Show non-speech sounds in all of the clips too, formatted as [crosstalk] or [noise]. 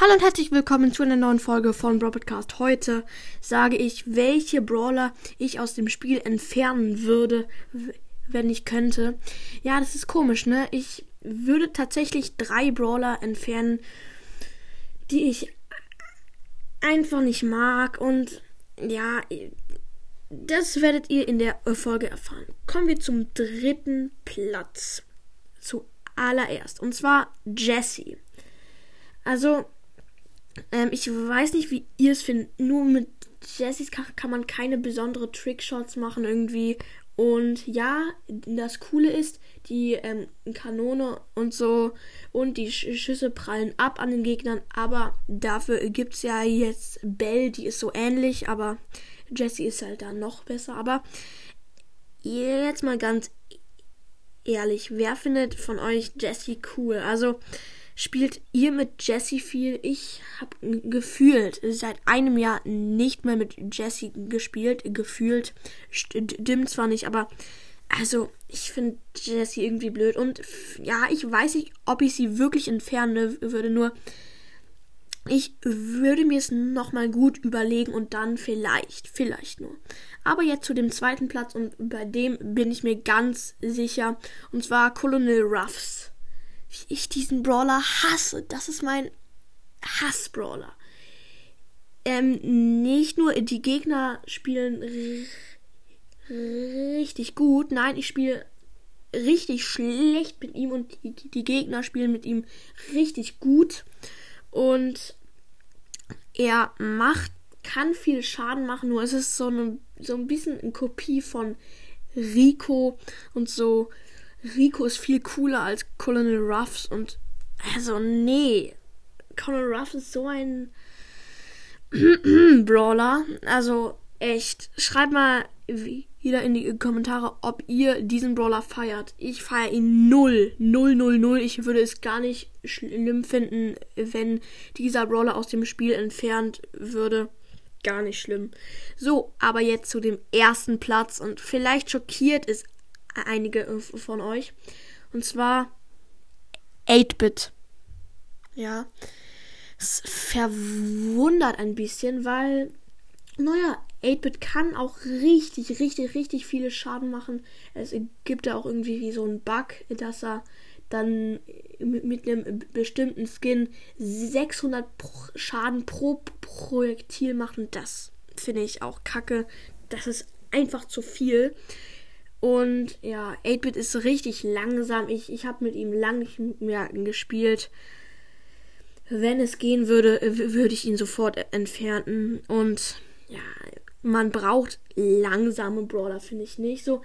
Hallo und herzlich willkommen zu einer neuen Folge von Brawl Podcast. Heute sage ich, welche Brawler ich aus dem Spiel entfernen würde, wenn ich könnte. Ja, das ist komisch, ne? Ich würde tatsächlich drei Brawler entfernen, die ich einfach nicht mag und ja, das werdet ihr in der Folge erfahren. Kommen wir zum dritten Platz. Zuallererst. Und zwar Jessie. Also, ähm, ich weiß nicht, wie ihr es findet. Nur mit Jessys kann, kann man keine besondere Trickshots machen irgendwie. Und ja, das Coole ist, die ähm, Kanone und so und die Schüsse prallen ab an den Gegnern. Aber dafür gibt es ja jetzt Bell, die ist so ähnlich, aber Jessie ist halt da noch besser. Aber jetzt mal ganz ehrlich, wer findet von euch Jessie cool? Also, spielt ihr mit Jessie viel? Ich habe gefühlt seit einem Jahr nicht mehr mit Jessie gespielt. Gefühlt stimmt zwar nicht, aber also ich finde Jessie irgendwie blöd. Und ja, ich weiß nicht, ob ich sie wirklich entfernen würde. Nur ich würde mir es nochmal gut überlegen und dann vielleicht, vielleicht nur. Aber jetzt zu dem zweiten Platz und bei dem bin ich mir ganz sicher. Und zwar Colonel Ruffs wie ich diesen Brawler hasse. Das ist mein Hass-Brawler. Ähm, nicht nur die Gegner spielen richtig gut, nein, ich spiele richtig schlecht mit ihm und die, die, Gegner spielen mit ihm richtig gut. Und er macht, kann viel Schaden machen, nur es ist so, eine, so ein bisschen eine Kopie von Rico und so Rico ist viel cooler als Colonel Ruffs und also nee. Colonel Ruffs ist so ein [clears throat] Brawler. Also echt. Schreibt mal wieder in die Kommentare, ob ihr diesen Brawler feiert. Ich feiere ihn null. Null, null, null. Ich würde es gar nicht schlimm finden, wenn dieser Brawler aus dem Spiel entfernt würde. Gar nicht schlimm. So, aber jetzt zu dem ersten Platz und vielleicht schockiert es einige äh, von euch. Und zwar 8-Bit. Ja. Es verwundert ein bisschen, weil, naja, 8-Bit kann auch richtig, richtig, richtig viele Schaden machen. Es gibt ja auch irgendwie wie so einen Bug, dass er dann mit, einem bestimmten Skin 600 pro Schaden pro Projektil macht. Und das finde ich auch kacke. Das ist einfach zu viel. Und ja, 8-Bit ist richtig langsam. Ich, ich habe mit ihm lange nicht mehr gespielt. Wenn es gehen würde, würde ich ihn sofort entfernen. Und ja, man braucht langsame Brawler, finde ich nicht. So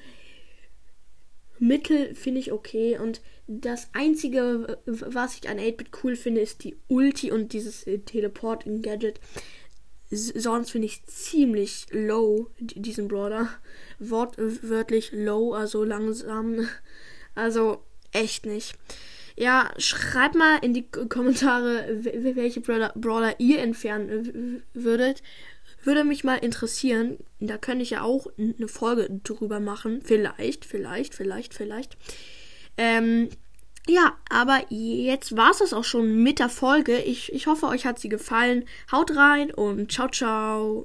Mittel finde ich okay. Und das Einzige, was ich an 8-Bit cool finde, ist die Ulti und dieses Teleport-Gadget sonst finde ich ziemlich low, diesen Brawler. Wortwörtlich low, also langsam. [laughs] Also echt nicht. Ja, schreibt mal in die Kommentare, welche Brawler, Brawler ihr entfernen würdet. Würde mich mal interessieren. Da könnte ich ja auch eine Folge drüber machen. Vielleicht, vielleicht, vielleicht, vielleicht. Ähm, ja, aber jetzt war es das auch schon mit der Folge. Ich, ich hoffe, euch hat sie gefallen. Haut rein und ciao, ciao.